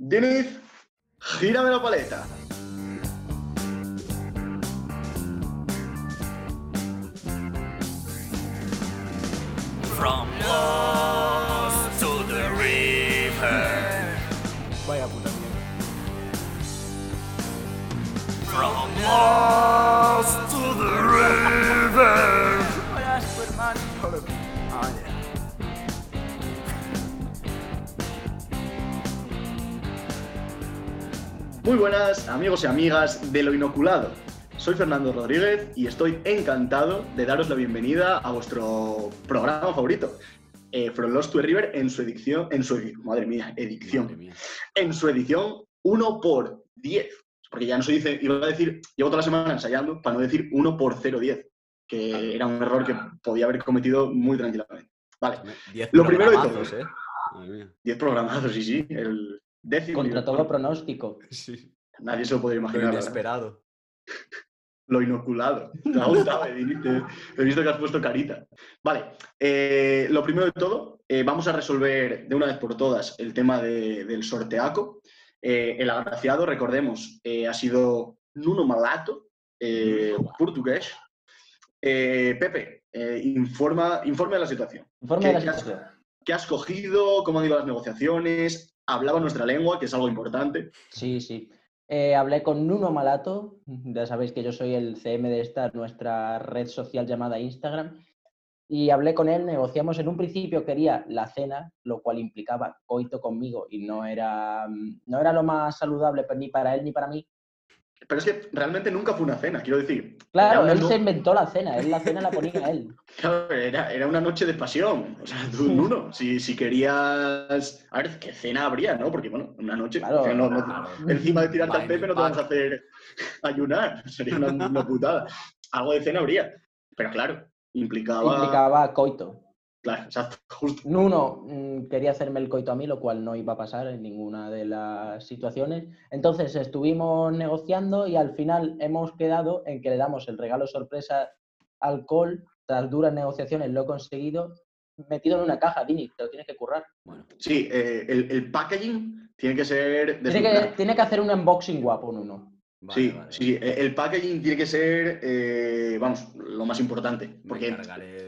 Diniz, gírame la paleta. From lost to the river. Vaya puta mierda. From lost Muy buenas amigos y amigas de lo inoculado. Soy Fernando Rodríguez y estoy encantado de daros la bienvenida a vuestro programa favorito, eh, From Lost to River, en su edición, en su madre mía, edición, Madre mía. en su edición 1 por 10. Porque ya no se dice, iba a decir, llevo toda la semana ensayando para no decir 1 por 010, que era un error que podía haber cometido muy tranquilamente. Vale, Diez Lo primero de todo. ¿eh? Madre mía. 10 programados, sí, sí, el décimo. Contra todo pronóstico. Sí. Nadie se lo podría Lo imaginar. verdad. inesperado. Lo inoculado. Te ha gustado, He visto que has puesto carita. Vale, eh, lo primero de todo, eh, vamos a resolver de una vez por todas el tema de- del sorteaco. Eh, el agraciado, recordemos, eh, ha sido Nuno Malato, eh, portugués. Eh, Pepe, eh, informa, informe de la situación. Informe ¿Qué- de la situación. ¿Qué has cogido? ¿Cómo han ido las negociaciones? Hablaba nuestra lengua, que es algo importante. Sí, sí. Eh, hablé con Nuno Malato, ya sabéis que yo soy el CM de esta nuestra red social llamada Instagram, y hablé con él, negociamos en un principio, quería la cena, lo cual implicaba coito conmigo y no era, mm, no era lo más saludable pues, ni para él ni para mí. Pero es que realmente nunca fue una cena, quiero decir. Claro, él no- se inventó la cena, él la cena la ponía él. Claro, era, era una noche de pasión. O sea, tú, Nuno, si, si querías. A ver, ¿qué cena habría, no? Porque, bueno, una noche. Claro, o sea, no- no- claro. encima de tirarte al Pepe, no te vamos a hacer ayunar. Sería una, una putada. Algo de cena habría. Pero claro, implicaba. Implicaba coito. Claro, exacto, justo. Nuno mm, quería hacerme el coito a mí, lo cual no iba a pasar en ninguna de las situaciones. Entonces estuvimos negociando y al final hemos quedado en que le damos el regalo sorpresa alcohol. Tras duras negociaciones lo he conseguido, metido en una caja, Dini, te lo tienes que currar. Bueno, Sí, eh, el, el packaging tiene que ser. de Tiene que, tiene que hacer un unboxing guapo, Nuno. Vale, sí, vale, sí, eh, el packaging tiene que ser, eh, vamos, lo más importante. Porque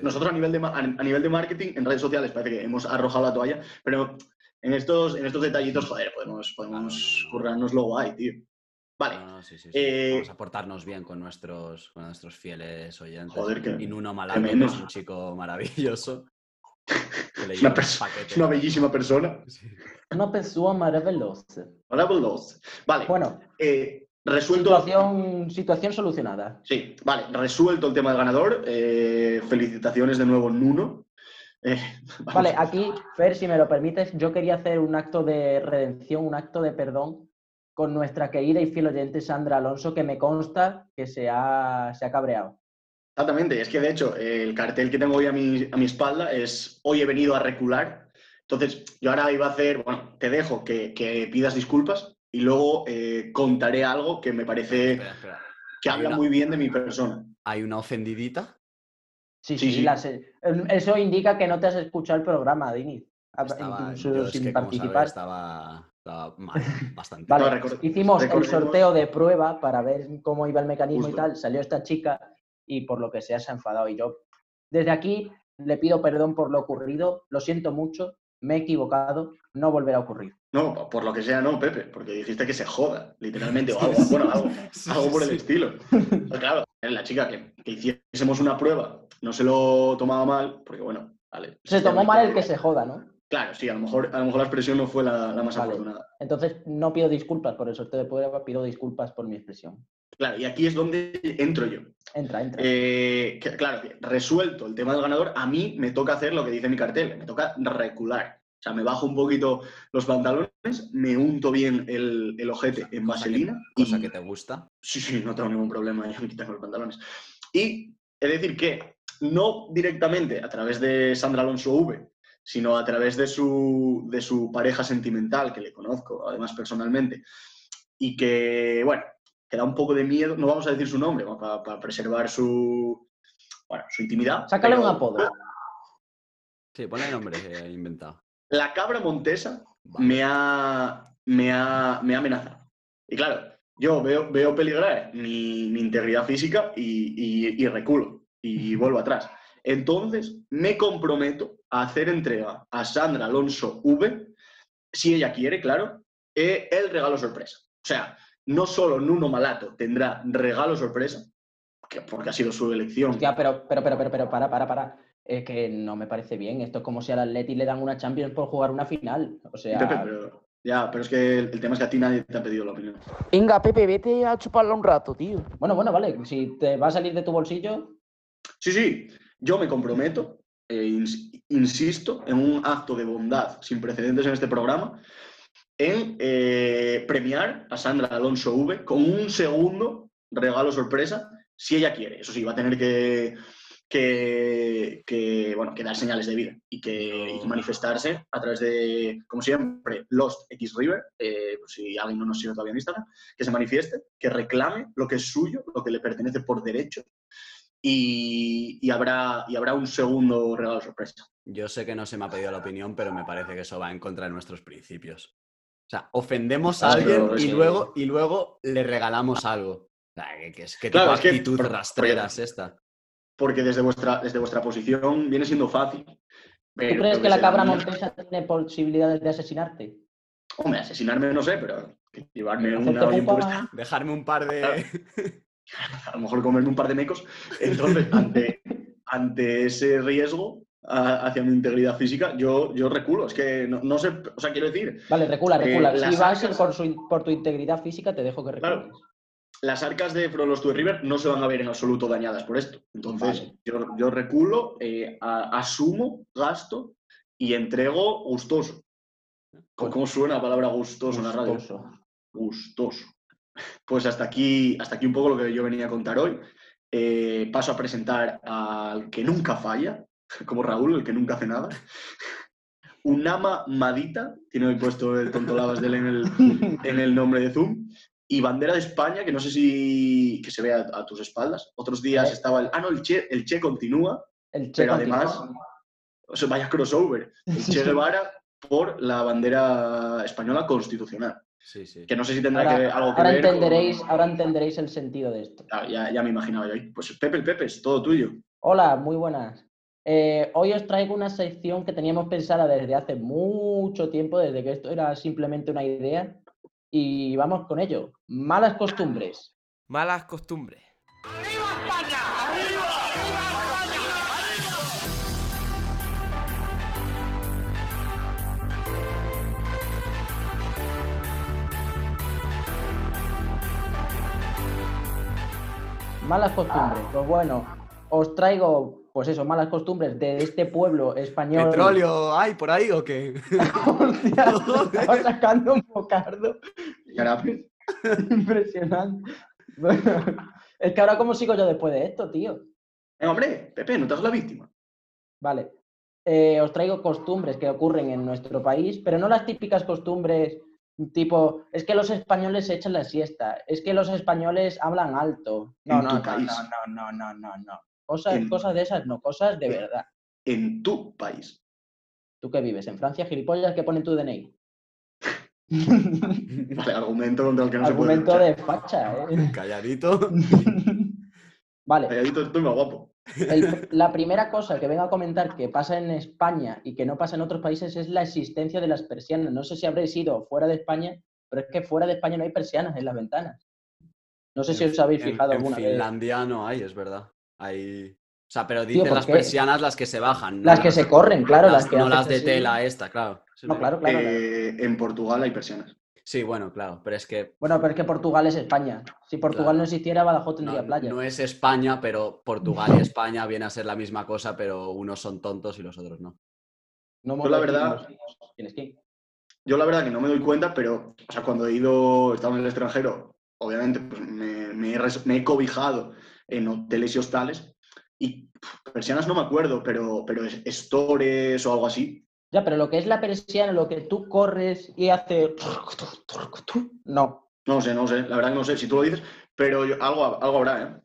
Nosotros a nivel, de, a nivel de marketing, en redes sociales parece que hemos arrojado la toalla, pero en estos, en estos detallitos, joder, podemos, podemos Claro. currárnoslo guay, tío. Vale, No, no, sí, sí, sí. Eh, Vamos a portarnos bien con nuestros, con nuestros fieles oyentes. Joder, que- y Nuno Malato, que es un chico maravilloso. una, una bellísima persona. Sí. Una persona maravillosa. Bulldogs. Vale, Bueno, eh, resuelto. situación, situación solucionada. Sí, vale, resuelto el tema del ganador. eh, felicitaciones de nuevo, Nuno. Eh. Vale, aquí, Fer, si me lo permites, yo quería hacer un acto de redención, un acto de perdón con nuestra querida y fiel oyente Sandra Alonso, que me consta que se ha, se ha cabreado. Exactamente, es que de hecho el cartel que tengo hoy a mi, a mi espalda es hoy he venido a recular. Entonces yo ahora iba a hacer, bueno, te dejo que, que pidas disculpas y luego eh, contaré algo que me parece Espera, espera. que habla una- muy bien de mi persona. Hay una ofendidita. Sí, Sí, sí, sí. las- eh, eso indica que no te has escuchado el programa, Dini. Estaba, incluso yo es sin que, participar. sabes, estaba, estaba mal, bastante. Vale, No, hicimos el sorteo de prueba para ver cómo iba el mecanismo Justo. y tal. Salió esta chica y por lo que sea se ha enfadado. Y yo, desde aquí, le pido perdón por lo ocurrido. Lo siento mucho, me he equivocado, no volverá a ocurrir. No, por lo que sea, no, Pepe, porque dijiste que se joda, literalmente, o algo, bueno, algo, Sí, algo por el sí. estilo. Pero claro, la chica que, que hiciésemos una prueba no se lo tomaba mal, porque bueno, vale. Se tomó mal el que se joda, ¿no? Claro, sí, a lo mejor, a lo mejor la expresión no fue la, la más Vale. afortunada. Entonces, no pido disculpas por el sorteo de prueba, pido disculpas por mi expresión. Claro, y aquí es donde entro yo. Entra, entra. Eh, que, claro, resuelto el tema del ganador, a mí me toca hacer lo que dice mi cartel, me toca recular. O sea, me bajo un poquito los pantalones, me unto bien el, el ojete en Cosa que- vaselina. Cosa y- que te gusta. Sí, sí, no tengo ningún problema en quitarme los pantalones. Y es decir que no directamente a través de Sandra Alonso V, sino a través de su, de su pareja sentimental, que le conozco además personalmente, y que, bueno, que da un poco de miedo, no vamos a decir su nombre, para, preservar su, bueno, su intimidad. Sácale un pero apodo. Sí, ponle el nombre que he inventado. La cabra montesa Vale. me ha, me ha, me ha amenazado. Y claro, yo veo, veo peligrar mi, mi integridad física y, y- y reculo y vuelvo atrás. Entonces, me comprometo a hacer entrega a Sandra Alonso V, si ella quiere, claro, eh, el regalo sorpresa. O sea, no solo Nuno Malato tendrá regalo sorpresa, que- porque ha sido su elección. Pero, pero, pero, pero, pero, para, para, para. Es que no me parece bien. Esto es como si al Atleti le dan una Champions por jugar una final. O sea, Pepe, pero, ya, pero es que el, el tema es que a ti nadie te ha pedido la opinión. Venga, Pepe, vete a chuparla un rato, tío. bueno, bueno, vale. Si te va a salir de tu bolsillo, Sí, sí, yo me comprometo, eh, ins- insisto, en un acto de bondad sin precedentes en este programa, en eh, premiar a Sandra Alonso V con un segundo regalo sorpresa, si ella quiere. Eso sí, va a tener que, que, que, bueno, que dar señales de vida y que, y que manifestarse a través de, como siempre, Lost X River, eh, si alguien no nos sigue todavía en Instagram, que se manifieste, que reclame lo que es suyo, lo que le pertenece por derecho y, y habrá, y habrá un segundo regalo sorpresa. Yo sé que no se me ha pedido la opinión, pero me parece que eso va en contra de nuestros principios. O sea, ofendemos a Claro, alguien y que- luego, y luego le regalamos algo. O sea, ¿qué, qué es, ¿qué Claro, tipo es que- actitud porque- rastrera es esta? Porque desde vuestra, desde vuestra posición viene siendo fácil. ¿tú pero crees que la cabra montesa tiene posibilidades de asesinarte? Hombre, asesinarme no sé, pero llevarme una bien pupa. puesta, Dejarme un par de... A lo mejor comerme un par de mecos. Entonces, ante, ante ese riesgo a- hacia mi integridad física, yo, yo reculo. Es que no, no sé, o sea, quiero decir, Vale, recula, Eh, recula. las si vas arcas- por, su por tu integridad física, te dejo que recules. Claro. Las arcas de From Lost to the River no se van a ver en absoluto dañadas por esto. Entonces, Vale. yo, yo reculo, eh, a- asumo, gasto y entrego gustoso. ¿Cómo, cómo suena la palabra gustoso en la radio? Gustoso. Pues hasta aquí, hasta aquí un poco lo que yo venía a contar hoy. Eh, paso a presentar al que nunca falla, como Raúl, el que nunca hace nada. Unama Madita, tiene hoy puesto el tontolabas de él en el, en el nombre de Zoom. Y bandera de España, que no sé si que se vea a, tus espaldas. Otros días Eh. estaba el. Ah, no, el Che, el che continúa, El Che pero continúa. además. O sea, vaya crossover. El Che Guevara por la bandera española constitucional. Sí, sí. Que no sé si tendrá Ahora, que ver, algo que ahora ver. con- entenderéis, ahora entenderéis el sentido de esto. Ah, ya, ya me imaginaba yo. ahí. Pues Pepe el Pepe, es todo tuyo. Hola, muy buenas. Eh, hoy os traigo una sección que teníamos pensada desde hace mucho tiempo, desde que esto era simplemente una idea. Y vamos con ello. Malas costumbres. Malas costumbres. Malas costumbres. Pues bueno, os traigo, pues eso, malas costumbres de este pueblo español. ¿Petróleo hay por ahí o qué? Hostia, estaba sacando un bocardo. Impresionante. Bueno, es que ahora, ¿cómo sigo yo después de esto, tío? Eh, hombre, Pepe, no te hagas la víctima. Vale. Eh, os traigo costumbres que ocurren en nuestro país, pero no las típicas costumbres tipo, es que los españoles se echan la siesta, es que los españoles hablan alto. No, no, no, no, no, no, no, no. Cosas, En- cosas de esas, no, cosas de en- verdad. En tu país. ¿Tú qué vives? ¿En Francia, gilipollas, que ponen tu DNI? Vale, argumento contra el que no Argumento se puede de facha, ¿eh? Calladito. Vale, Calladito, estoy más guapo. El- la primera cosa que vengo a comentar que pasa en España y que no pasa en otros países es la existencia de las persianas. No sé si habréis ido fuera de España, pero es que fuera de España no hay persianas en las ventanas. No sé si os habéis En- fijado en alguna vez. Finlandia no hay, es verdad. Hay... O sea, pero Tío, ¿por las qué? persianas las que se bajan. no Las que se corren, claro, las, que no las de así. tela esta, claro. No, claro, claro. Eh, en Portugal hay persianas. Sí, bueno, claro, pero es que Bueno, pero es que Portugal es España. Si Portugal Claro. no existiera, Badajoz tendría no, playa. no es España, pero Portugal y España viene a ser la misma cosa, pero unos son tontos y los otros no. No Yo la verdad- Tienes que. Yo la verdad que no me doy cuenta, pero o sea, cuando he ido, he estado en el extranjero, obviamente pues, me, me he me he cobijado en hoteles y hostales y persianas no me acuerdo, pero, pero es- stores o algo así. Ya, pero lo que es la persiana, lo que tú corres y hace... No. No sé, no sé, la verdad que no sé si tú lo dices, pero yo- algo, algo habrá, ¿eh?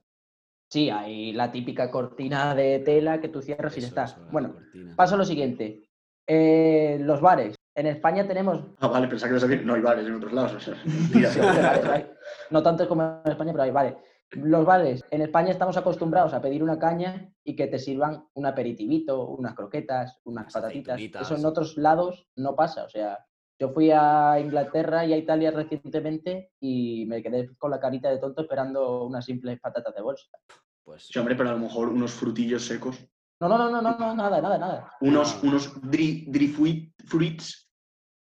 Sí, hay la típica cortina de tela que tú cierras y Eso, está. eso, la Bueno, cortina. paso a lo siguiente. Eh, los bares. En España tenemos Ah, vale, pensaba que ibas a decir, no hay bares en otros lados. o sea. Sí, bares hay. No tanto como en España, pero hay bares. Los bares, en España estamos acostumbrados a pedir una caña y que te sirvan un aperitivito, unas croquetas, unas patatitas. Eso en otros lados no pasa. O sea, yo fui a Inglaterra y a Italia recientemente y me quedé con la carita de tonto esperando unas simples patatas de bolsa. Pues Sí, hombre, pero a lo mejor unos frutillos secos. No, no, no, no, no, no, nada, nada, nada. Unos, No. unos dri, dri fruit- fruits.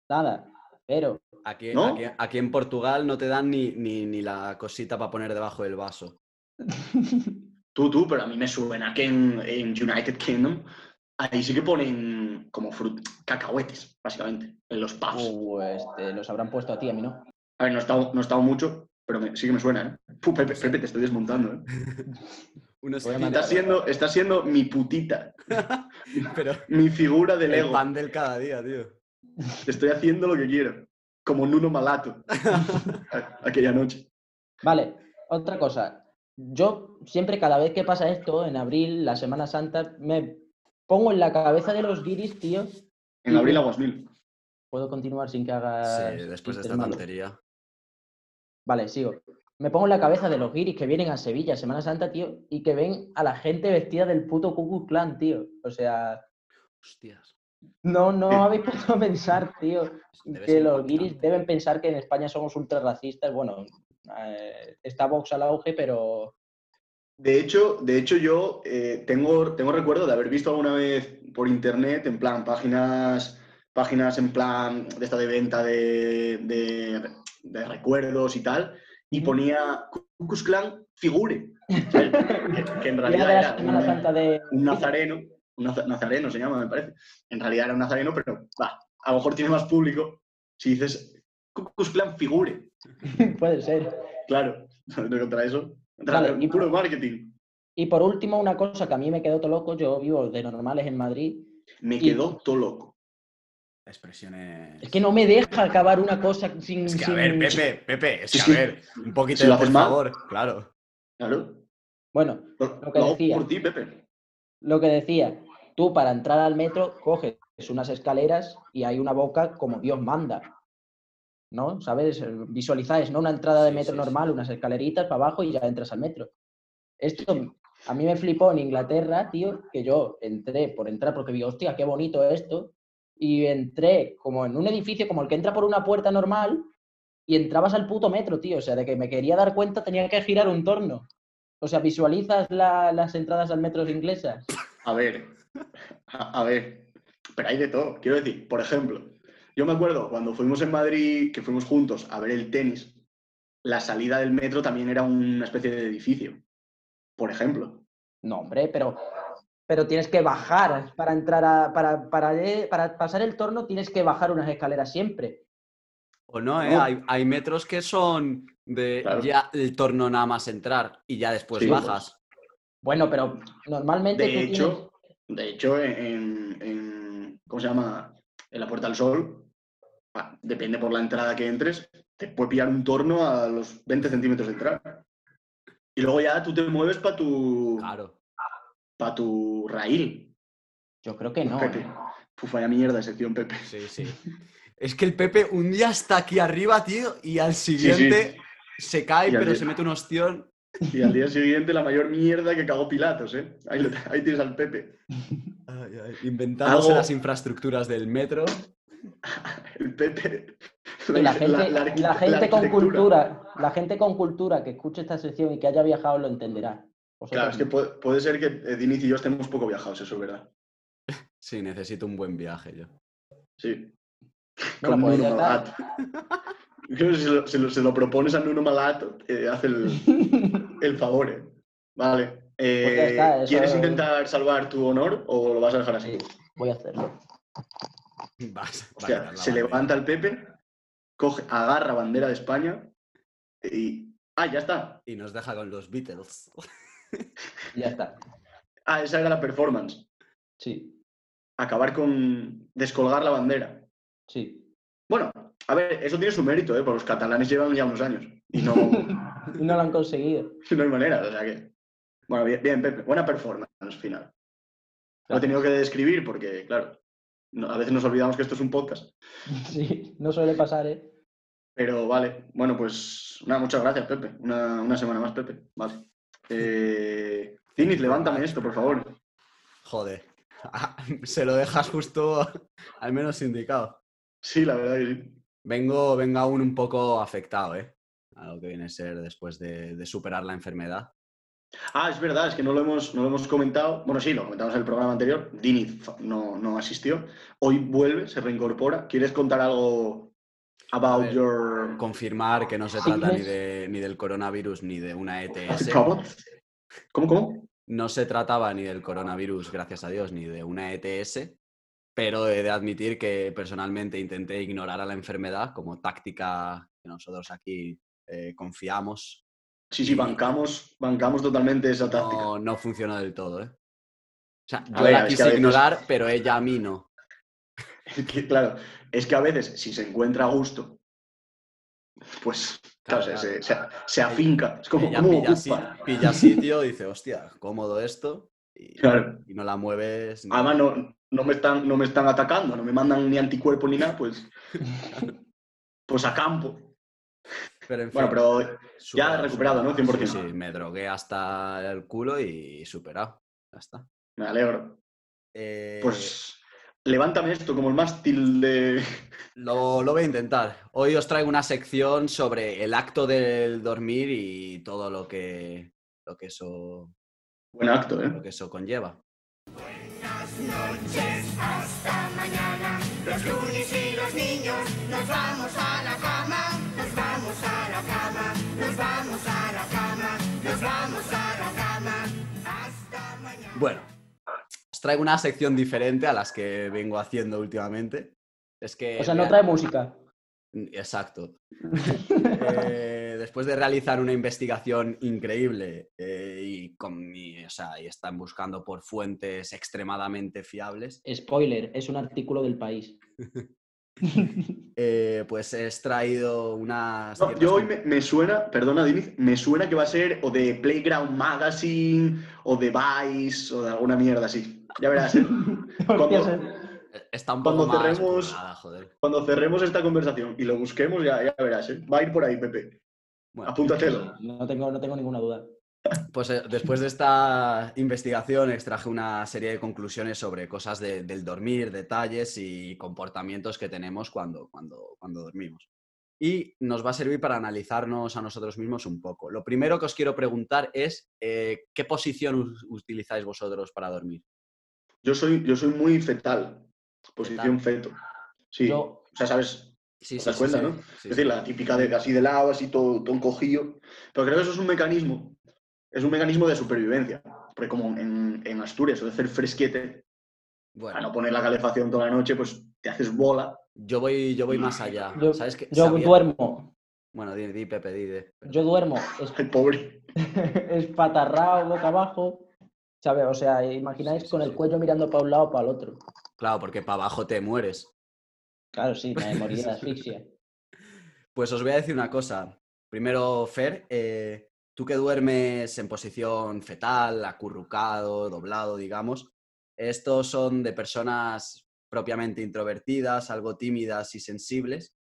Nada. Pero, aquí, ¿No? aquí, aquí en Portugal no te dan ni, ni, ni la cosita para poner debajo del vaso. Tú, tú, pero a mí me suena que en, en United Kingdom ahí sí que ponen como frut cacahuetes, básicamente, en los pubs. pues te los habrán puesto a ti, a mí no. A ver, no he estado, no he estado mucho, pero me- sí que me suena, ¿eh? Puh, Pepe, Pepe, te estoy desmontando, ¿eh? Unos Estás siendo, estás siendo mi putita, pero mi figura de el Lego. pan del cada día, tío. Estoy haciendo lo que quiero. Como Nuno Malato. Aquella noche. Vale, otra cosa. Yo siempre, cada vez que pasa esto, en abril, la Semana Santa, me pongo en la cabeza de los guiris, tío. En abril aguas mil. Puedo continuar sin que hagas. Sí, después de esta malos? tontería. Vale, sigo. Me pongo en la cabeza de los guiris que vienen a Sevilla Semana Santa, tío, y que ven a la gente vestida del puto Ku Klux Klan, tío. O sea, Hostias. No, no habéis puesto a pensar, tío, Debe que los guiris deben pensar que en España somos ultra racistas. Bueno, eh, está Vox al auge, pero De hecho, de hecho yo eh, tengo, tengo recuerdo de haber visto alguna vez por internet, en plan, páginas, páginas en plan de esta de venta de, de- de recuerdos y tal, y ponía Ku Klux Klan figure. que, que en realidad era Semana un, un nazareno, nazareno se llama, me parece. En realidad era un nazareno, pero va, a lo mejor tiene más público si dices Ku Klux Klan figure. Puede ser. Claro, no contra eso. Contra Vale, y- puro marketing. Y por último, una cosa que a mí me quedó todo loco, yo vivo de normales en Madrid, Me Y- quedó todo loco. Expresiones. es que no me deja acabar una cosa sin... Es que, a sin- ver, Pepe, Pepe, es que, a ver, un poquito si lo de por haces mal- favor, claro. Claro. Bueno, Lo, Lo que lo decía. por ti, Pepe. Lo que decía, tú para entrar al metro coges unas escaleras y hay una boca como Dios manda. ¿No? ¿Sabes? Visualizáis, ¿no? Una entrada de metro sí, sí. normal, unas escaleritas para abajo y ya entras al metro. Esto a mí me flipó en Inglaterra, tío, que yo entré por entrar porque vi, hostia, qué bonito esto. Y entré como en un edificio como el que entra por una puerta normal y entrabas al puto metro, tío. O sea, de que me quería dar cuenta tenía que girar un torno. O sea, visualizas la- las entradas al metro inglesas. A ver. A, a ver. Pero hay de todo. Quiero decir, por ejemplo, yo me acuerdo cuando fuimos en Madrid, que fuimos juntos a ver el tenis, la salida del metro también era una especie de edificio. Por ejemplo. No, hombre, pero, pero tienes que bajar para entrar a. Para, para, eh, para pasar el torno tienes que bajar unas escaleras siempre. O no, ¿eh? No. Hay, hay metros que son de Claro. ya el torno nada más entrar y ya después Sí, bajas. Bueno, pero normalmente. De tú hecho, de hecho, en, en- ¿cómo se llama? En la Puerta del Sol, ah, depende por la entrada que entres, te puede pillar un torno a los 20 centímetros de entrar. Y luego ya tú te mueves para tu, Claro. pa tu raíl. Yo creo que no. Pepe. ¿eh? Uf, vaya mierda de sección, Pepe. Sí, sí. Es que el Pepe un día está aquí arriba, tío, y al siguiente se cae, pero día- se mete un ostión. Y al día siguiente la mayor mierda que cagó Pilatos, ¿eh? Ahí, lo- ahí tienes al Pepe. Ay, ay, Inventándose Algo- las infraestructuras del metro. El Pepe. Y la gente, la, gente con cultura, la gente con cultura que escuche esta sección y que haya viajado lo entenderá. Claro, es que puede, puede ser que eh, Diniz y yo estemos poco viajados, eso es verdad. Sí, necesito un buen viaje yo. Sí. Bueno, Con pues. Creo que si lo, si lo- se lo propones a Nuno Malato, eh, hace el, el favor. eh. Vale. eh, Pues ya está, eso- ¿Quieres intentar salvar tu honor o lo vas a dejar así? Sí, voy a hacerlo. Vas- va a Hostia, quitar la se bandera. levanta el Pepe, coge, agarra bandera de España y. Ah, ya está. Y nos deja con los Beatles. Y ya está. Ah, esa era la performance. Sí, Acabar con descolgar la bandera. sí. Bueno, a ver, eso tiene su mérito, ¿eh? Porque los catalanes llevan ya unos años y no, y no lo han conseguido. no hay manera, o sea que... Bueno, bien, bien, Pepe, buena performance final. Lo he tenido que describir porque, claro, No, a veces nos olvidamos que esto es un podcast. Sí, no suele pasar, ¿eh? Pero vale, bueno, pues nada, muchas gracias, Pepe. Una, una semana más, Pepe. Vale. Eh, Zinit, levántame esto, por favor. Joder. Se lo dejas justo al menos indicado. Sí, la verdad que sí. Vengo, vengo aún un poco afectado, ¿eh? A lo que viene a ser después de, de superar la enfermedad. Ah, es verdad, es que no lo hemos, no lo hemos comentado. Bueno, sí, lo comentamos en el programa anterior. Dinit fa- no, no asistió. Hoy vuelve, se reincorpora. ¿Quieres contar algo about ver, your Confirmar que no se trata ni, de, ni del coronavirus ni de una ETS. ¿Cómo, cómo? No se trataba ni del coronavirus, gracias a Dios, ni de una ETS, pero he de admitir que personalmente intenté ignorar a la enfermedad como táctica que nosotros aquí eh, confiamos. Sí, sí, bancamos, bancamos totalmente esa táctica. No, no funcionó del todo, ¿eh? O sea, yo ver, la es que quise veces- ignorar, pero ella a mí no. Es que, claro, es que a veces, si se encuentra a gusto, pues, claro, Claro, se, claro. se- se afinca. Es como, como pilla, si- pilla sitio, dice, hostia, cómodo esto, y, Claro. y no la mueves. ni- Además, no, no, me están, no me están atacando, no me mandan ni anticuerpos ni nada, pues, pues a campo. Pero en Bueno, fin, pero ya recuperado, ¿no? superado. 100%. Sí, sí, me drogué hasta el culo y superado. Ya está. me alegro. Eh, Pues levántame esto como el mástil de... Lo, lo voy a intentar. Hoy os traigo una sección sobre el acto del dormir y todo lo que, lo que, eso, Buen acto, lo ¿eh? que eso conlleva. Bueno, os traigo una sección diferente a las que vengo haciendo últimamente. Es que O sea, no trae música. Exacto. Eh, después de realizar una investigación increíble eh, y, con, y, o sea, y están buscando por fuentes extremadamente fiables, Spoiler, es un artículo del país. eh, pues he extraído unas... No, yo hoy me, me suena, perdona, Diniz, me suena que va a ser o de Playground Magazine o de Vice o de alguna mierda así. Ya verás. Está un poco cuando más cerremos- joder. Cuando cerremos esta conversación y lo busquemos, ya, ya verás, ¿eh? Va a ir por ahí, Pepe. Bueno, Apúntatelo. No tengo, no tengo ninguna duda. Pues eh, después de esta investigación extraje una serie de conclusiones sobre cosas de- del dormir, detalles y comportamientos que tenemos cuando, cuando, cuando dormimos. Y nos va a servir para analizarnos a nosotros mismos un poco. Lo primero que os quiero preguntar es, eh, ¿qué posición utilizáis vosotros para dormir? Yo soy, yo soy muy fetal. Posición feto. Sí. Yo, O sea, ¿sabes? Sí, ¿Te das cuenta, no? Sí, es decir, la típica de así de lado, así todo, todo encogido. Pero creo que eso es un mecanismo. Es un mecanismo de supervivencia. Porque como en, en Asturias suele hacer fresquete, Bueno, a no poner la calefacción toda la noche, pues te haces bola. yo voy, yo voy más allá. yo, ¿Sabes qué? yo Sabía- duermo. Bueno, di, di, Pepe, di, di. Yo duermo. Es, Ay, pobre. espatarrado, boca abajo. ¿Sabes? O sea, imagináis Sí, sí, con el cuello mirando para un lado o para el otro. Claro, porque para abajo te mueres. Claro, sí, me moría de asfixia. Pues os voy a decir una cosa. Primero, Fer, eh, tú que duermes en posición fetal, acurrucado, doblado, digamos, estos son de personas propiamente introvertidas, algo tímidas y sensibles.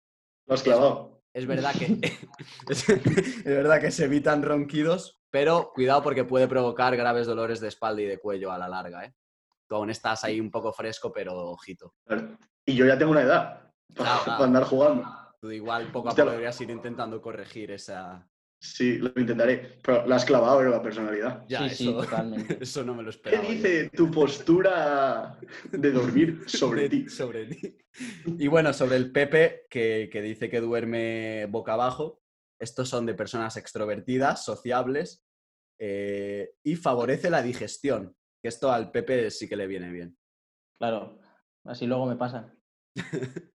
Lo has clavado. Es verdad que, es, es verdad que se evitan ronquidos, pero cuidado porque puede provocar graves dolores de espalda y de cuello a la larga. ¿eh? Tú aún estás ahí un poco fresco, pero ojito. Y yo ya tengo una edad para, Claro, claro. para andar jugando. Tú igual poco a poco deberías ir intentando corregir esa... Sí, lo intentaré. Pero la has clavado, pero la personalidad. Ya, sí, sí, eso, totalmente. eso no me lo ¿Qué esperaba. yo. dice tu postura de dormir sobre ti? Sobre ti. Y bueno, sobre el Pepe, que, que dice que duerme boca abajo, estos son de personas extrovertidas, sociables, eh, y favorece la digestión, que esto al Pepe sí que le viene bien. Claro, así luego me pasa.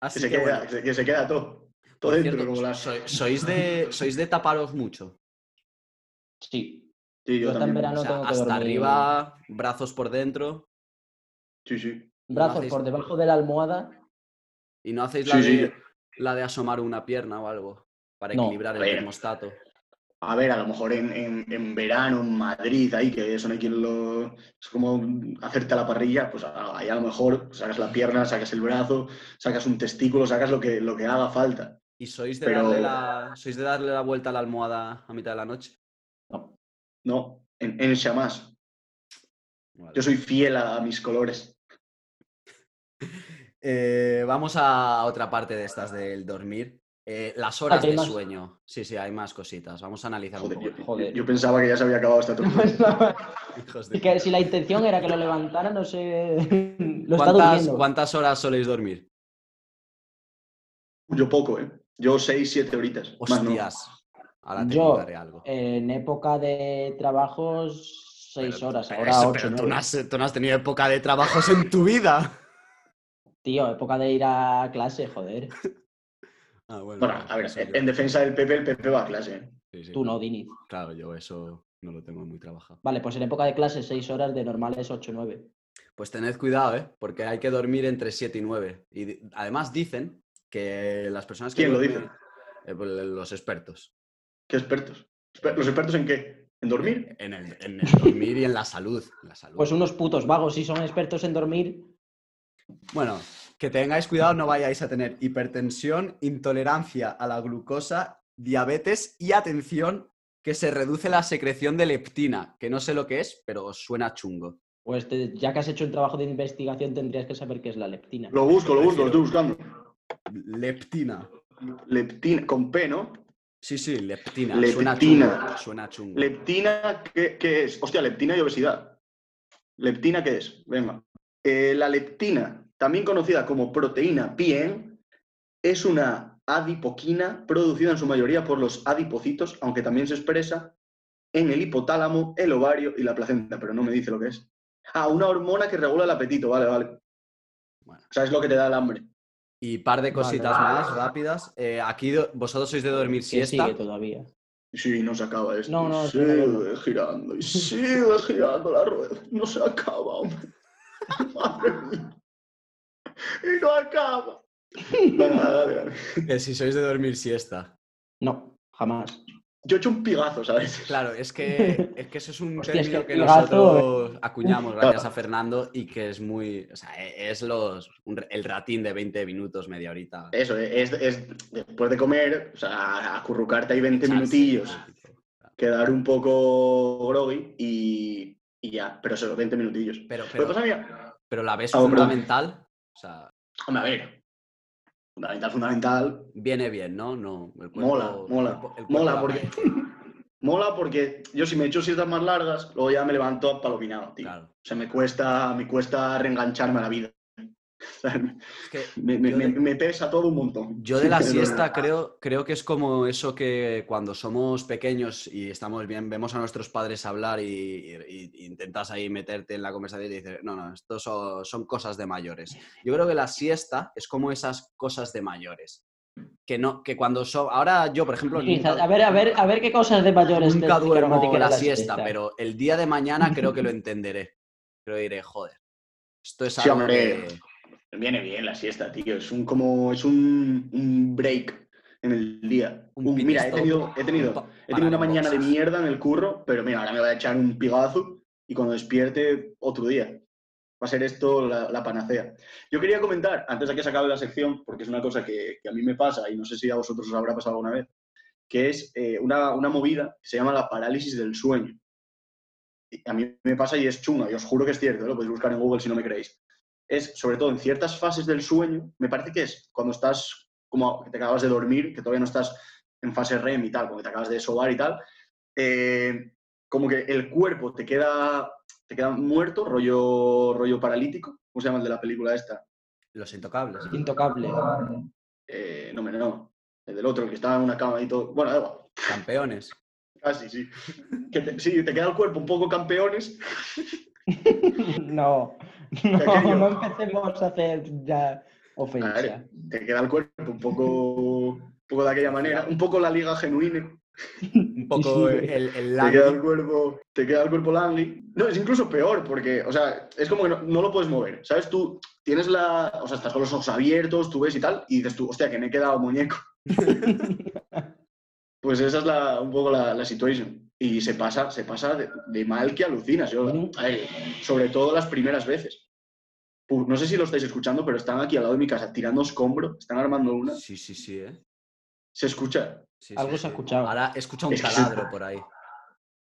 Que se, que, queda, bueno, que se- queda todo. Todo dentro, cierto, como la... soy- sois, de, sois de taparos mucho. Sí. Sí, yo también. verano O sea, tengo que hasta dormir. arriba, brazos por dentro, Sí, sí. Brazos por debajo de la almohada. y no hacéis la, sí. de, la de asomar una pierna o algo para No. equilibrar el termostato. A ver, a lo mejor en, en- en verano, en Madrid, ahí, que eso no hay quien lo. Es como hacerte a la parrilla, pues ahí a lo mejor sacas la pierna, sacas el brazo, sacas un testículo, sacas lo que, lo que haga falta. ¿Y sois de, Pero- darle la, sois de darle la vuelta a la almohada a mitad de la noche? No. No, en, en chamás. Vale. Yo soy fiel a, a mis colores. Eh, vamos a otra parte de estas del dormir. Eh, las horas Ah, ¿hay de más? sueño. Sí, sí, hay más cositas. Vamos a analizar Joder, un yo, poco. Joder. yo pensaba que ya se había acabado esta. Hijos de Y que si la intención era que lo levantara, no sé. Lo ¿Cuántas, horas soléis dormir? Yo poco, ¿eh? Yo seis, siete horitas. Más no. Hostias. Ahora te Yo, algo. En época de trabajos, seis Pero- horas, pero ahora eso, ocho, pero tú no, has, tú no has tenido época de trabajos en tu vida. Tío, época de ir a clase, joder. Ah, bueno, Bueno, a ver, en defensa del PP, el PP va a clase. ¿eh? sí, sí, Tú no. Dini. Claro, yo eso no lo tengo muy trabajado. Vale, pues en época de clase, seis horas, de normales, ocho, nueve. Pues tened cuidado, ¿eh? Porque hay que dormir entre 7 y 9. Y además dicen que las personas que ¿Quién lo duermen- dice? eh, pues, los expertos. ¿Qué expertos? ¿Los expertos en qué? ¿En dormir? En el, en el dormir y en la salud. en la salud. Pues unos putos vagos, si son expertos en dormir. Bueno, que tengáis cuidado, no vayáis a tener hipertensión, intolerancia a la glucosa, diabetes y atención, que se reduce la secreción de leptina, que no sé lo que es, pero os suena chungo. Pues te- ya que has hecho un trabajo de investigación, tendrías que saber qué es la leptina. Lo busco, lo busco, lo estoy buscando. Leptina. Leptina, con P, ¿no? Sí, sí, leptina. Leptina. Suena chungo. Suena chungo. Leptina, ¿qué, qué es? Hostia, leptina y obesidad. ¿Leptina qué es? Venga. Eh, la leptina, también conocida como proteína bien, es una adipoquina producida en su mayoría por los adipocitos, aunque también se expresa en el hipotálamo, el ovario y la placenta, pero no me dice lo que es. Ah, una hormona que regula el apetito, vale, vale. Bueno. O sea, es lo que te da el hambre. Y par de Vale. cositas más rápidas. Eh, aquí vosotros sois de dormir siesta. sigue todavía. Sí, no se acaba esto. No, no, sí, no, no. sigue girando y sigue girando la rueda. No se acaba, hombre. Madre mía. Y no acaba. Venga, dale, dale. Que si sois de dormir siesta. No, jamás. Yo he hecho un pigazo, ¿sabes? Claro, es que, es que eso es un Hostia, es término que que, pigazo, nosotros acuñamos gracias Claro. a Fernando y que es muy. O sea, es los, un- el ratín de 20 minutos, media horita. Eso, es, es después de comer, o sea, acurrucarte ahí 20 Echarse minutillos, quedar un poco groggy y, y ya. Pero eso, 20 minutillos. Pero, pero, pasa, mira, pero la ves Ah, fundamental. O sea, hombre, a ver. Fundamental, fundamental. viene bien, ¿no? no el cuerpo- Mola, mola, cuerpo- el cuerpo mola, porque mola porque yo si me echo siestas más largas, luego ya me levanto apalopinado, tío. Claro. O sea, me cuesta, me cuesta reengancharme a la vida. O sea, Es que me, me- yo de- me- me pesa todo un montón. Yo de la siesta creo, creo que es como eso que cuando somos pequeños y estamos bien, vemos a nuestros padres hablar y, y- y intentas ahí meterte en la conversación y dices, no, no, esto son, son cosas de mayores. Yo creo que la siesta es como esas cosas de mayores. Que no, que cuando son. Ahora yo, por ejemplo, Quizás- nunca, a ver, a ver, a ver qué cosas de mayores nunca duermo la la siesta, pero el día de mañana creo que lo entenderé. Creo que diré, joder, esto es Sí, algo hombre. que- Viene bien la siesta, tío. Es un como es un, un break en el día. Un Un- pit mira, he tenido, he tenido, he tenido una mañana de mierda en el curro, pero mira, ahora me voy a echar un pigazo y cuando despierte otro día. Va a ser esto la, la panacea. Yo quería comentar, antes de que se acabe la sección, porque es una cosa que, que a mí me pasa y no sé si a vosotros os habrá pasado alguna vez, que es eh, una, una movida que se llama la parálisis del sueño. Y a mí me pasa y es chunga, y os juro que es cierto, ¿eh? lo podéis buscar en Google si no me creéis. Es, sobre todo en ciertas fases del sueño, me parece que es cuando estás como que te acabas de dormir, que todavía no estás en fase REM y tal, como que te acabas de sobar y tal, eh, como que el cuerpo te queda, te queda muerto, rollo, rollo paralítico. ¿Cómo se llama el de la película esta? Los intocables. Intocable. Eh, no, me no. El del otro, el que estaba en una cama y todo. Bueno, da igual. Campeones. Casi, sí. Que te- sí, te queda el cuerpo un poco campeones. No, no, no empecemos a hacer ya ofensa. Te queda el cuerpo un poco, un poco de aquella manera. Un poco la liga genuina. Un poco Sí, el, el Te queda el cuerpo, te queda el cuerpo Langley. No, es incluso peor, porque, o sea, es como que no, no lo puedes mover. ¿Sabes? Tú tienes la. O sea, estás con los ojos abiertos, tú ves y tal, y dices tú, hostia, que me he quedado muñeco. pues esa es la, un poco la, la situation. Y se pasa, se pasa de, de mal que alucinas. Yo, ver, sobre todo las primeras veces. No sé si lo estáis escuchando, pero están aquí al lado de mi casa tirando escombro, están armando una. Sí, sí, sí, ¿eh? Se escucha. Sí, Algo sí, se ha sí. escuchado. Ahora escucha un Es se- taladro por ahí. O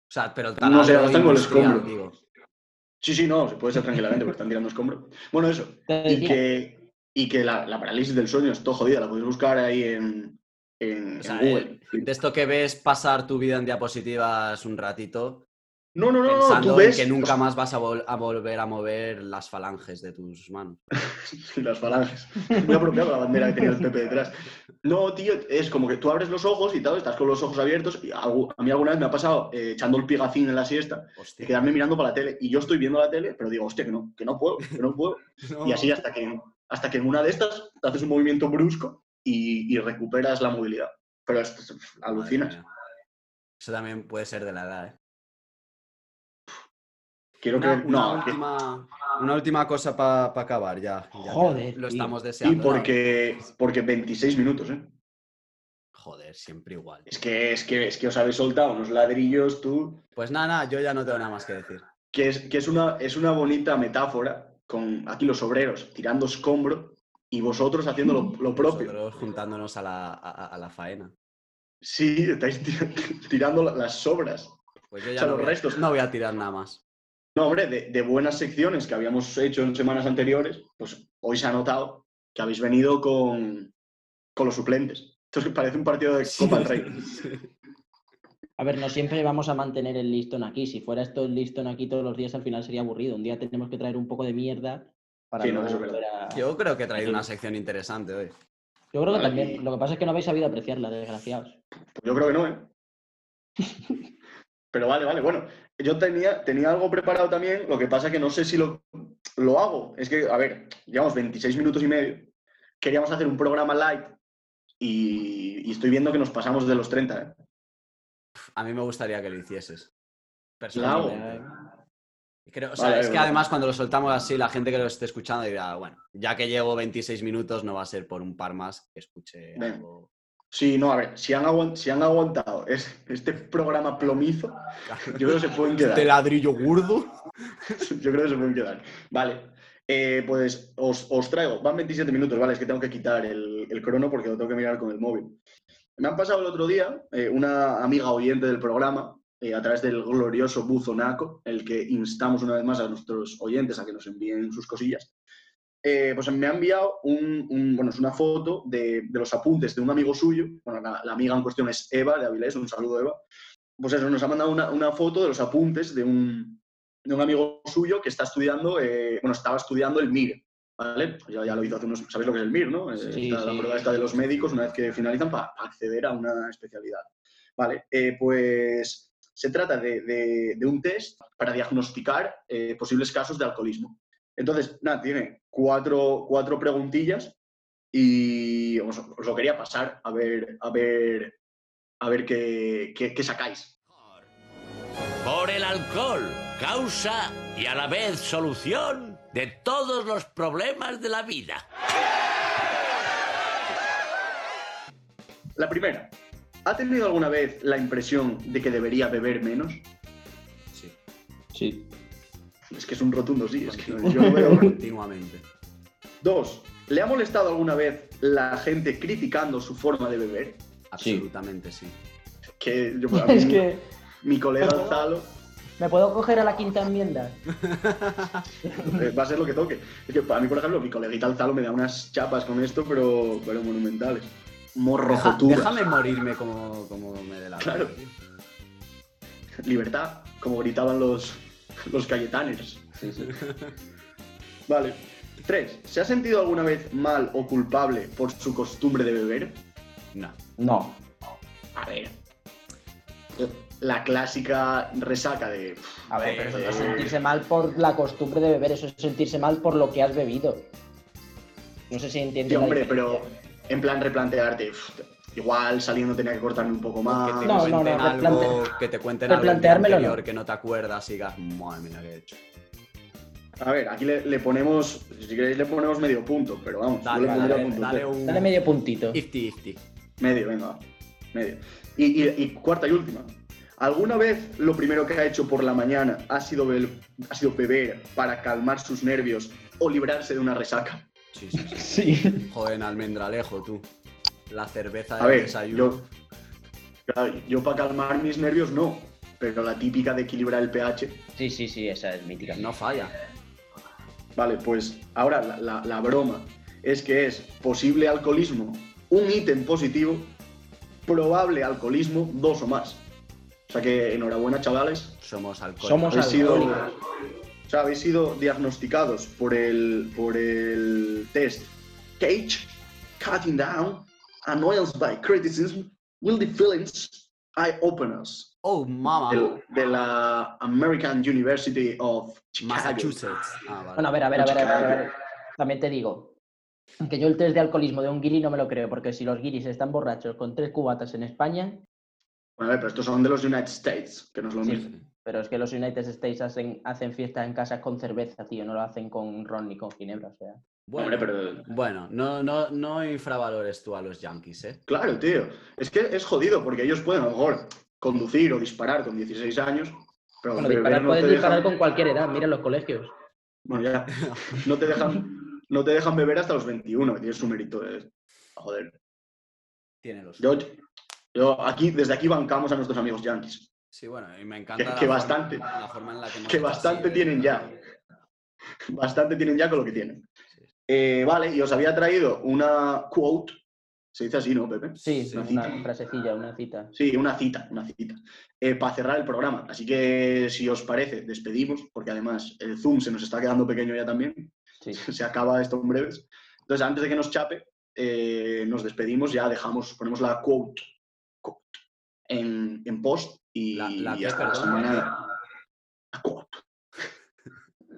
sea, pero el No taladro sé, ahora están con el escombro. digo. Sí, sí, no, se puede ser tranquilamente porque están tirando escombro. Bueno, eso. Y que, y que la, la parálisis del sueño es todo jodida, la podéis buscar ahí en, en, O sea, en Google. el- de esto que ves pasar tu vida en diapositivas un ratito, No, no, no, pensando tú ves en que nunca más vas a, vol- a volver a mover las falanges de tus manos. las falanges. Muy apropiado la bandera que tenía el Pepe detrás. No, tío, es como que tú abres los ojos y tal, estás con los ojos abiertos. Y algo- a mí alguna vez me ha pasado eh, echando el pigacín en la siesta, de quedarme mirando para la tele. Y yo estoy viendo la tele, pero digo, hostia, que no, que no puedo, que no puedo. Y así hasta que, hasta que en una de estas te haces un movimiento brusco y, y recuperas la movilidad. Pero es, es- alucinas. Eso también puede ser de la edad, ¿eh? Quiero Una, creer. una No, que- una última cosa para acabar ya. Joder, Lo estamos deseando. porque, porque 26 minutos, ¿eh? Joder, siempre igual. Es que, es, que, es que os habéis soltado unos ladrillos tú. Pues nada, nada, yo ya no tengo nada más que decir. que es, que es, una, es una bonita metáfora con aquí los obreros tirando escombro y vosotros haciendo lo, lo propio. Nosotros juntándonos a la, a- a la faena. Sí, estáis tir- tirando la- las sobras. Pues yo O ya sea, no, los voy restos. no voy a tirar nada más. No, hombre, de, de buenas secciones que habíamos hecho en semanas anteriores, pues hoy se ha notado que habéis venido con, con los suplentes. Esto es que parece un partido de Copa del Rey. A ver, no siempre vamos a mantener el listón aquí. Si fuera esto el listón aquí todos los días, al final sería aburrido. Un día tenemos que traer un poco de mierda para Sí, no, luego eso es volver a- Yo creo que he traído una sección interesante hoy. Yo creo que también. Lo que pasa es que no habéis sabido apreciarla, desgraciados. Pues yo creo que no, ¿eh? Pero vale, vale, bueno. Yo tenía, tenía algo preparado también, lo que pasa que no sé si lo, lo hago. Es que, a ver, llevamos 26 minutos y medio. Queríamos hacer un programa light y, y estoy viendo que nos pasamos de los 30, ¿eh? A mí me gustaría que lo hicieses. La hago. Personalmente. Creo- o sea, Vale, es que además cuando lo soltamos así, la gente que lo esté escuchando dirá, bueno, ya que llevo 26 minutos, no va a ser por un par más que escuche Venga. algo. Sí, no, a ver, si han, aguant- si han aguantado es- este programa plomizo, yo creo que se pueden quedar. Este ladrillo gordo. Yo creo que se pueden quedar. Vale, eh, pues os, os traigo, van 27 minutos, ¿vale? Es que tengo que quitar el, el crono porque lo tengo que mirar con el móvil. Me han pasado el otro día eh, una amiga oyente del programa, eh, a través del glorioso buzo Naco, el que instamos una vez más a nuestros oyentes a que nos envíen sus cosillas. Eh, pues me ha enviado un, un- bueno, es una foto de, de los apuntes de un amigo suyo. Bueno, la, la amiga en cuestión es Eva de Avilés, un saludo Eva. Pues eso, nos ha mandado una, una foto de los apuntes de un, de un amigo suyo que está estudiando, eh, bueno, estaba estudiando el MIR, ¿vale? Ya, ya lo hizo hace unos, ¿sabéis lo que es el MIR, no? Eh, Sí, está La sí. prueba esta de los médicos una vez que finalizan para acceder a una especialidad. Vale, eh, pues se trata de, de- de un test para diagnosticar eh, posibles casos de alcoholismo. Entonces, nada, tiene cuatro, cuatro preguntillas y os, os lo quería pasar a ver, a ver, a ver qué, qué- qué sacáis. Por el alcohol, causa y a la vez solución de todos los problemas de la vida. La primera, ¿ha tenido alguna vez la impresión de que debería beber menos? Sí, Sí. Es que es un rotundo sí, es que yo lo veo. continuamente. Dos, ¿le ha molestado alguna vez la gente criticando su forma de beber? Absolutamente sí. Que yo, mí, Es que mi colega Gonzalo me puedo coger a la quinta enmienda. eh, va a ser lo que toque. Es que para mí, por ejemplo, mi coleguita Alzalo me da unas chapas con esto, pero, pero monumentales. Deja- Morrojoturas. déjame morirme como, como me dé la Claro. Libertad, como gritaban los, los Cayetaners. Sí, sí. Vale. Tres, ¿se ha sentido alguna vez mal o culpable por su costumbre de beber? No. No. A ver. La clásica resaca de. A ver, pero eso no es Eh, sentirse mal por la costumbre de beber, eso es sentirse mal por lo que has bebido. No sé si entiendes. Sí, hombre, pero en plan replantearte. "Uf, Igual saliendo tenía que cortarme un poco más. Que te No, no, no, algo, replante- que te cuenten algo anterior no. que no te acuerdas y digas, madre mía, ¿qué he hecho? A ver, aquí le, le ponemos. Si queréis, le ponemos medio punto, pero vamos. Dale, le punto dale cero. un... Dale medio puntito. Ifty, ifty. Medio, venga. medio. Y, y- y cuarta y última. ¿Alguna vez lo primero que ha hecho por la mañana ha sido, ha sido beber para calmar sus nervios o librarse de una resaca? Sí, sí, sí. Sí. Joder, en almendralejo, tú. La cerveza A ver, desayuno. yo, claro, yo para calmar mis nervios no, pero la típica de equilibrar el pH, Sí, sí, sí, esa es mítica. No falla. vale, pues ahora la, la- la broma es que es posible alcoholismo, un ítem positivo, probable alcoholismo, dos o más. O sea que enhorabuena, chavales. Somos alcohólicos. Somos alcohólicos. O sea, habéis sido diagnosticados por el, por el test Cage, Cutting Down, Annoyance by Criticism, Will the Feelings, Eye Openers, Oh, mama. del- de la American University of Chicago. Massachusetts. Ah, vale. Bueno, a ver, a ver, a ver, a ver, a ver. También te digo que yo el test de alcoholismo de un guiri no me lo creo, porque si los guiris están borrachos con tres cubatas en España, Bueno, a ver, pero estos son de los United States, que no es lo Sí. mismo. Pero es que los United States hacen, hacen fiestas en casas con cerveza, tío, no lo hacen con ron ni con ginebra, o sea. Bueno, Hombre, pero bueno, no, no, no infravalores tú a los Yankees, ¿eh? claro, tío. Es que es jodido, porque ellos pueden a lo mejor conducir o disparar con 16 años, pero Bueno, disparar, no puedes disparar dejan- con cualquier edad, mira los colegios. Bueno, ya. No te dejan, no te dejan beber hasta los 21, que tiene su mérito. eh. Joder. Tiene los. Yo, yo aquí, desde aquí bancamos a nuestros amigos yankees. Sí, bueno, y me encanta. Que- la que forma- bastante- la forma en la que que bastante así, tienen ¿eh? ya. Bastante tienen ya con lo que tienen. Sí. Eh, vale, y os había traído una quote. Se dice así, ¿no, Pepe? Sí, Sí. una frasecilla, una cita. Sí, una cita, una cita. eh, para cerrar el programa. Así que, si os parece, despedimos, porque además el Zoom se nos está quedando pequeño ya también. Sí. se acaba esto en breves. Entonces, antes de que nos chape, eh, nos despedimos, ya dejamos, ponemos la quote, quote en, en post y, La- la y hasta la semana.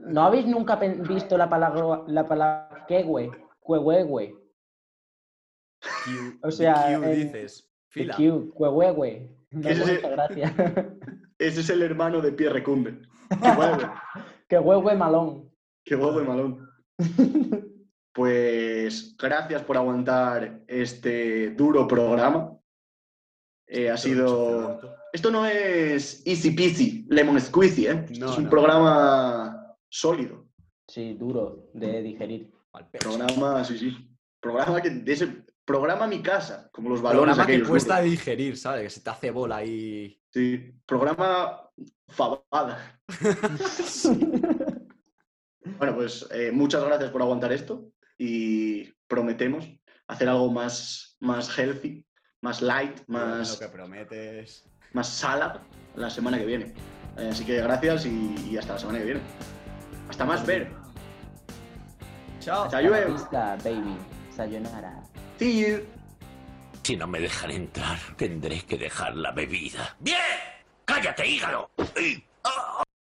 ¿No habéis nunca visto la palabra, la palabra quehue? Cuehuehue. Q- O sea, Q dices. Fila. Q, cuehuehue. Me ¿Qué es hace ese? mucha gracia. Ese es el hermano de Pierre Recumbe. Qué huevo, Quehuehue malón. qué huevo de malón. Pues gracias por aguantar este duro programa. Eh, ha sido. Esto no es easy peasy, lemon squeezy, ¿eh? No, es un no. programa sólido. Sí, duro de digerir. Programa, sí, sí. Programa que de ese programa mi casa, como los balones Programa que cuesta duros. digerir, ¿sabes? Que se te hace bola ahí. Sí. Programa fabada. Bueno, pues eh, muchas gracias por aguantar esto y prometemos hacer algo más, más healthy, más light, Lo más, que prometes. más salad la semana que viene. Eh, así que gracias y, y hasta la semana que viene. Hasta más ver. Chao. Hasta Hasta baby. Sayonara. See you. Si no me dejan entrar, tendré que dejar la bebida. ¡Bien! ¡Cállate, hígado! ¡Ah!